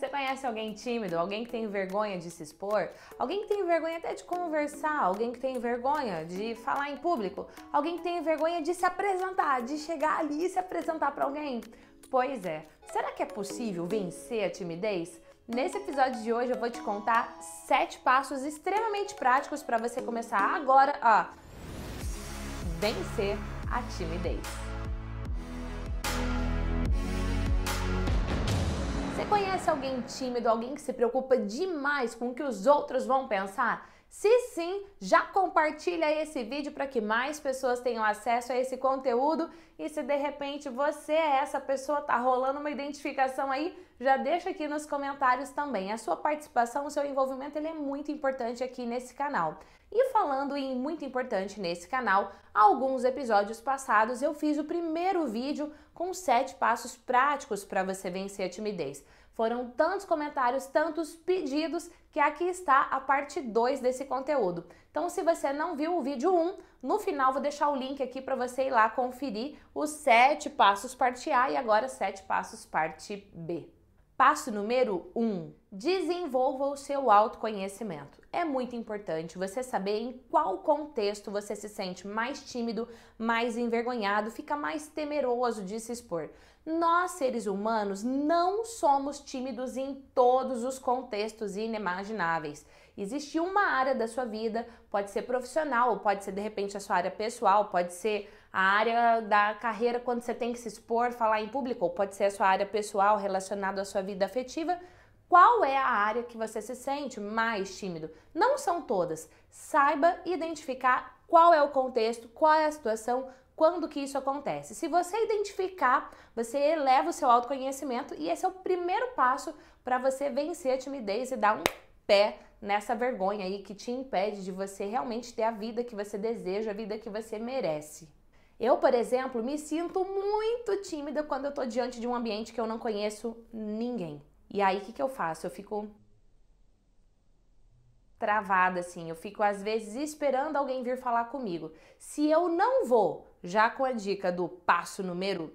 Você conhece alguém tímido, alguém que tem vergonha de se expor, alguém que tem vergonha até de conversar, alguém que tem vergonha de falar em público, alguém que tem vergonha de se apresentar, de chegar ali e se apresentar para alguém? Pois é, será que é possível vencer a timidez? Nesse episódio de hoje eu vou te contar sete passos extremamente práticos para você começar agora a vencer a timidez. Conhece alguém tímido, alguém que se preocupa demais com o que os outros vão pensar? Se sim, já compartilha esse vídeo para que mais pessoas tenham acesso a esse conteúdo e se de repente você é essa pessoa, tá rolando uma identificação aí, já deixa aqui nos comentários também. A sua participação, o seu envolvimento, ele é muito importante aqui nesse canal. E falando em muito importante nesse canal, alguns episódios passados eu fiz o primeiro vídeo com sete passos práticos para você vencer a timidez. Foram tantos comentários, tantos pedidos, que aqui está a parte 2 desse conteúdo. Então, se você não viu o vídeo 1, um, no final vou deixar o link aqui para você ir lá conferir os sete passos parte A e agora sete passos parte B. Passo número 1: um, desenvolva o seu autoconhecimento. É muito importante você saber em qual contexto você se sente mais tímido, mais envergonhado, fica mais temeroso de se expor. Nós, seres humanos, não somos tímidos em todos os contextos inimagináveis. Existe uma área da sua vida, pode ser profissional, pode ser de repente a sua área pessoal, pode ser a área da carreira quando você tem que se expor, falar em público, ou pode ser a sua área pessoal relacionada à sua vida afetiva. Qual é a área que você se sente mais tímido? Não são todas. Saiba identificar qual é o contexto, qual é a situação, quando que isso acontece. Se você identificar, você eleva o seu autoconhecimento e esse é o primeiro passo para você vencer a timidez e dar um pé nessa vergonha aí que te impede de você realmente ter a vida que você deseja, a vida que você merece. Eu, por exemplo, me sinto muito tímida quando eu tô diante de um ambiente que eu não conheço ninguém. E aí o que, que eu faço? Eu fico travada assim, eu fico às vezes esperando alguém vir falar comigo. Se eu não vou já com a dica do passo número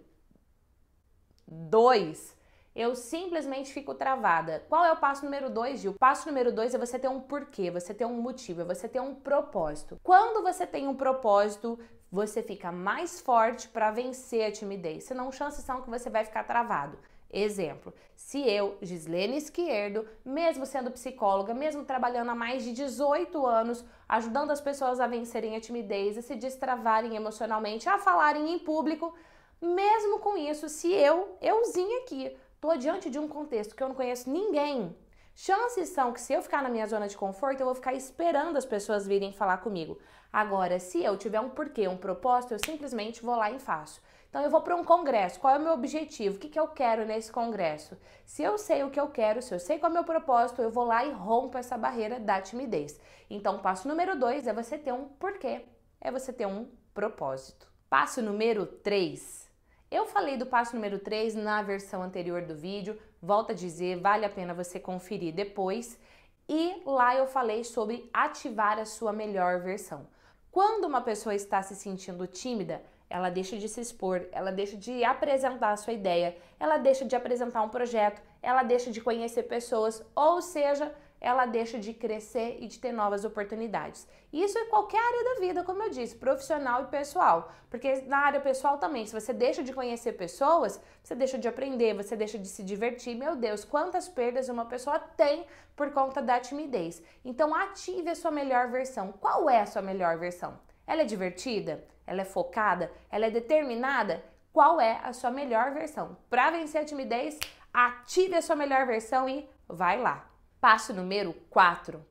2, eu simplesmente fico travada. Qual é o passo número 2, Gil? O passo número 2 é você ter um porquê, você ter um motivo, é você ter um propósito. Quando você tem um propósito, você fica mais forte para vencer a timidez. Senão, chances são que você vai ficar travado. Exemplo, se eu, Gislene Esquerdo, mesmo sendo psicóloga, mesmo trabalhando há mais de 18 anos, ajudando as pessoas a vencerem a timidez, a se destravarem emocionalmente, a falarem em público, mesmo com isso, se eu, euzinha aqui, tô diante de um contexto que eu não conheço ninguém, chances são que se eu ficar na minha zona de conforto, eu vou ficar esperando as pessoas virem falar comigo. Agora, se eu tiver um porquê, um propósito, eu simplesmente vou lá e faço. Então eu vou para um congresso. Qual é o meu objetivo? O que, que eu quero nesse congresso? Se eu sei o que eu quero, se eu sei qual é o meu propósito, eu vou lá e rompo essa barreira da timidez. Então, passo número dois é você ter um porquê, é você ter um propósito. Passo número 3. Eu falei do passo número 3 na versão anterior do vídeo, volto a dizer, vale a pena você conferir depois. E lá eu falei sobre ativar a sua melhor versão. Quando uma pessoa está se sentindo tímida, ela deixa de se expor, ela deixa de apresentar a sua ideia, ela deixa de apresentar um projeto, ela deixa de conhecer pessoas, ou seja, ela deixa de crescer e de ter novas oportunidades. Isso em qualquer área da vida, como eu disse, profissional e pessoal. Porque na área pessoal também, se você deixa de conhecer pessoas, você deixa de aprender, você deixa de se divertir. Meu Deus, quantas perdas uma pessoa tem por conta da timidez. Então ative a sua melhor versão. Qual é a sua melhor versão? Ela é divertida? Ela é focada? Ela é determinada? Qual é a sua melhor versão? Para vencer a timidez, ative a sua melhor versão e vai lá. Passo número 4.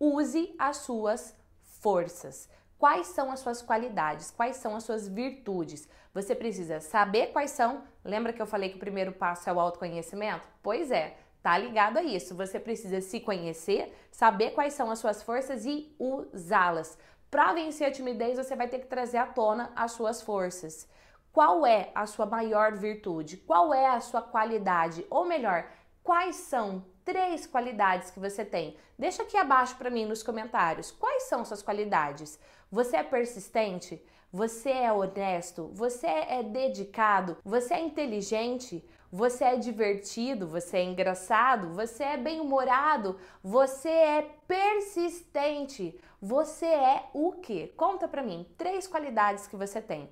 Use as suas forças. Quais são as suas qualidades? Quais são as suas virtudes? Você precisa saber quais são. Lembra que eu falei que o primeiro passo é o autoconhecimento? Pois é, tá ligado a isso. Você precisa se conhecer, saber quais são as suas forças e usá-las. Para vencer a timidez, você vai ter que trazer à tona as suas forças. Qual é a sua maior virtude? Qual é a sua qualidade? Ou melhor, quais são três qualidades que você tem? Deixa aqui abaixo para mim nos comentários. Quais são suas qualidades? Você é persistente? Você é honesto? Você é dedicado? Você é inteligente? você é divertido, você é engraçado, você é bem-humorado, você é persistente. Você é o quê? Conta pra mim, três qualidades que você tem.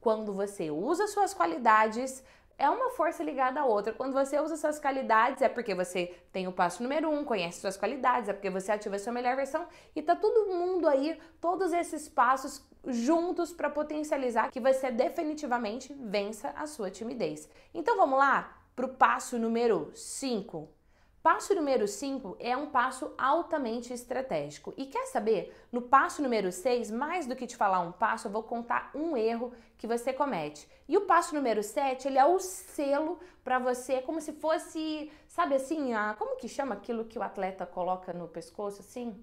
Quando você usa suas qualidades, é uma força ligada à outra. Quando você usa suas qualidades, é porque você tem o passo número um, conhece suas qualidades, é porque você ativa a sua melhor versão e tá todo mundo aí, todos esses passos juntos para potencializar que você definitivamente vença a sua timidez. Então vamos lá para o passo número 5. Passo número 5 é um passo altamente estratégico. E quer saber? No passo número 6, mais do que te falar um passo, eu vou contar um erro que você comete. E o passo número 7, ele é o selo para você, como se fosse, sabe assim, a, como que chama aquilo que o atleta coloca no pescoço, assim?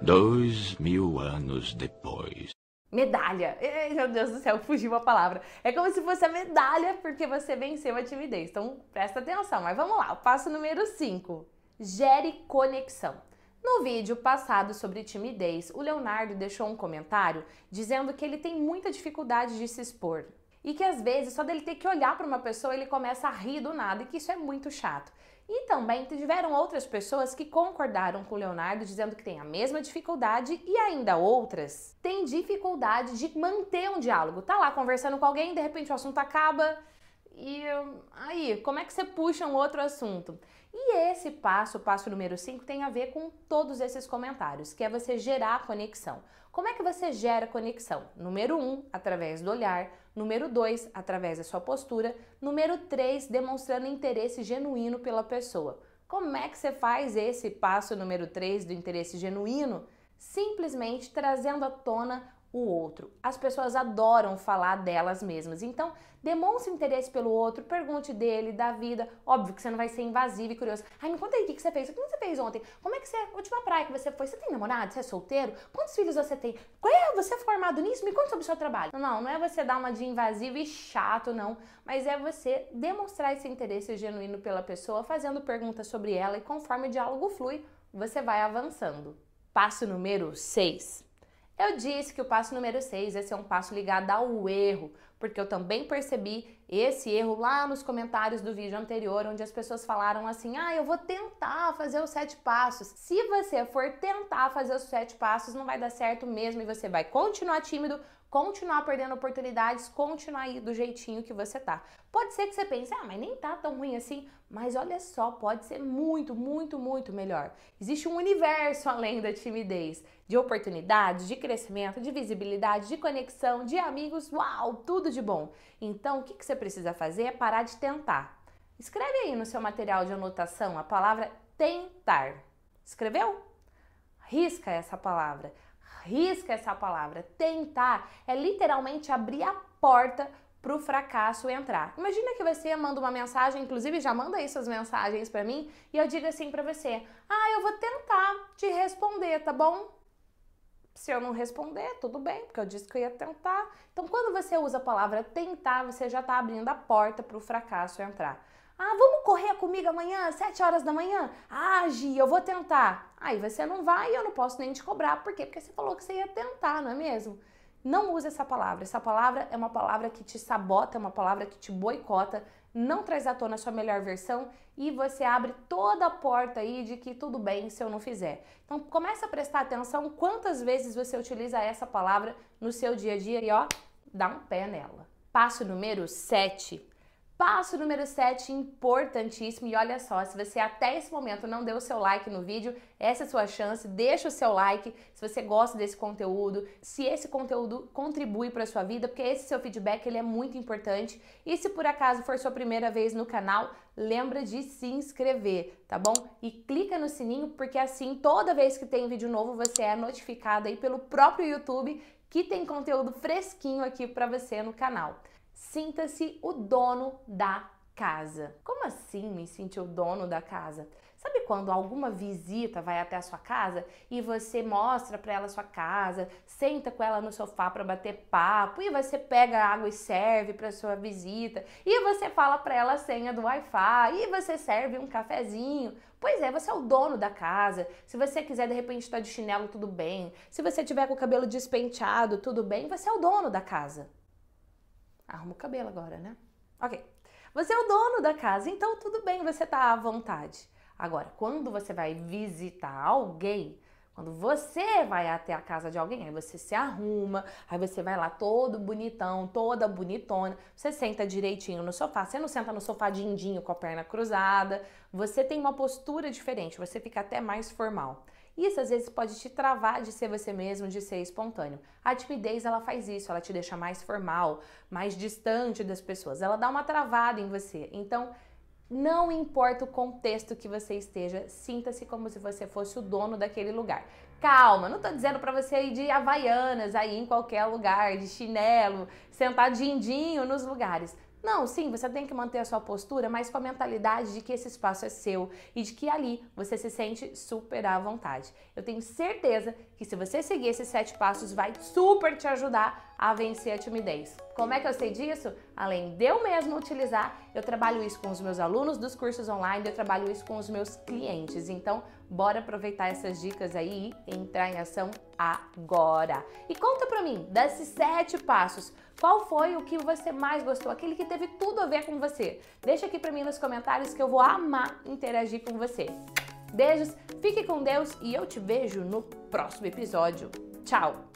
Dois mil anos depois medalha. Meu Deus do céu, fugiu a palavra. É como se fosse a medalha porque você venceu a timidez. Então, presta atenção. Mas vamos lá, o passo número 5. Gere conexão. No vídeo passado sobre timidez, o Leonardo deixou um comentário dizendo que ele tem muita dificuldade de se expor e que às vezes só dele ter que olhar para uma pessoa ele começa a rir do nada e que isso é muito chato. E também tiveram outras pessoas que concordaram com Leonardo, dizendo que tem a mesma dificuldade e ainda outras têm dificuldade de manter um diálogo. Tá lá conversando com alguém, de repente o assunto acaba e aí, como é que você puxa um outro assunto? E esse passo, passo número 5, tem a ver com todos esses comentários, que é você gerar conexão. Como é que você gera conexão? Número 1, um, através do olhar. Número 2, através da sua postura. Número 3, demonstrando interesse genuíno pela pessoa. Como é que você faz esse passo número 3 do interesse genuíno? Simplesmente trazendo à tona o outro. As pessoas adoram falar delas mesmas. Então, demonstre interesse pelo outro, pergunte dele, da vida. Óbvio que você não vai ser invasivo e curioso. Ai, me conta aí o que, você fez. O que você fez ontem? Como é que você. Última praia que você foi? Você tem namorado? Você é solteiro? Quantos filhos você tem? Qual é? Você é formado nisso? Me conta sobre o seu trabalho. Não, não é você dar uma de invasivo e chato, não. Mas é você demonstrar esse interesse genuíno pela pessoa, fazendo perguntas sobre ela e conforme o diálogo flui, você vai avançando. Passo número 6 eu disse que o passo número 6 esse é um passo ligado ao erro, porque eu também percebi esse erro lá nos comentários do vídeo anterior, onde as pessoas falaram assim: ah, eu vou tentar fazer os sete passos. Se você for tentar fazer os sete passos, não vai dar certo mesmo e você vai continuar tímido, continuar perdendo oportunidades, continuar aí do jeitinho que você tá. Pode ser que você pense, ah, mas nem tá tão ruim assim, mas olha só, pode ser muito, muito, muito melhor. Existe um universo além da timidez, de oportunidades, de crescimento, de visibilidade, de conexão, de amigos, uau, tudo de bom. Então, o que, que você precisa fazer é parar de tentar. Escreve aí no seu material de anotação a palavra tentar. Escreveu? Risca essa palavra risca essa palavra. Tentar é literalmente abrir a porta para o fracasso entrar. Imagina que você manda uma mensagem, inclusive já manda aí suas mensagens para mim, e eu digo assim para você: "Ah, eu vou tentar te responder, tá bom?" Se eu não responder, tudo bem, porque eu disse que eu ia tentar. Então, quando você usa a palavra tentar, você já está abrindo a porta para o fracasso entrar. Ah, vamos correr comigo amanhã, às 7 horas da manhã? Ah, Gi, eu vou tentar. Aí você não vai e eu não posso nem te cobrar. Por quê? Porque você falou que você ia tentar, não é mesmo? Não use essa palavra. Essa palavra é uma palavra que te sabota, é uma palavra que te boicota, não traz à tona a sua melhor versão e você abre toda a porta aí de que tudo bem se eu não fizer. Então comece a prestar atenção quantas vezes você utiliza essa palavra no seu dia a dia e ó, dá um pé nela. Passo número 7 Passo número 7, importantíssimo, e olha só, se você até esse momento não deu o seu like no vídeo, essa é a sua chance, deixa o seu like se você gosta desse conteúdo, se esse conteúdo contribui para a sua vida, porque esse seu feedback ele é muito importante. E se por acaso for sua primeira vez no canal, lembra de se inscrever, tá bom? E clica no sininho, porque assim, toda vez que tem vídeo novo, você é notificado aí pelo próprio YouTube que tem conteúdo fresquinho aqui para você no canal. Sinta-se o dono da casa. Como assim me sentir o dono da casa? Sabe quando alguma visita vai até a sua casa e você mostra para ela a sua casa, senta com ela no sofá para bater papo e você pega água e serve para sua visita e você fala para ela a senha do Wi-Fi e você serve um cafezinho. Pois é, você é o dono da casa. Se você quiser de repente estar de chinelo, tudo bem. Se você tiver com o cabelo despenteado, tudo bem. Você é o dono da casa. Arruma o cabelo agora, né? Ok. Você é o dono da casa, então tudo bem, você tá à vontade. Agora, quando você vai visitar alguém, quando você vai até a casa de alguém, aí você se arruma, aí você vai lá todo bonitão, toda bonitona, você senta direitinho no sofá, você não senta no sofá dindinho com a perna cruzada, você tem uma postura diferente, você fica até mais formal. Isso às vezes pode te travar de ser você mesmo, de ser espontâneo. A timidez ela faz isso, ela te deixa mais formal, mais distante das pessoas, ela dá uma travada em você. Então, não importa o contexto que você esteja, sinta-se como se você fosse o dono daquele lugar. Calma, não tô dizendo para você ir de havaianas aí em qualquer lugar, de chinelo, sentar dindinho nos lugares. Não, sim, você tem que manter a sua postura, mas com a mentalidade de que esse espaço é seu e de que ali você se sente super à vontade. Eu tenho certeza que se você seguir esses sete passos, vai super te ajudar a vencer a timidez. Como é que eu sei disso? Além de eu mesmo utilizar, eu trabalho isso com os meus alunos dos cursos online, eu trabalho isso com os meus clientes. Então, bora aproveitar essas dicas aí e entrar em ação agora. E conta pra mim, desses sete passos, qual foi o que você mais gostou? Aquele que teve tudo a ver com você? Deixa aqui pra mim nos comentários que eu vou amar interagir com você. Beijos, fique com Deus e eu te vejo no próximo episódio. Tchau!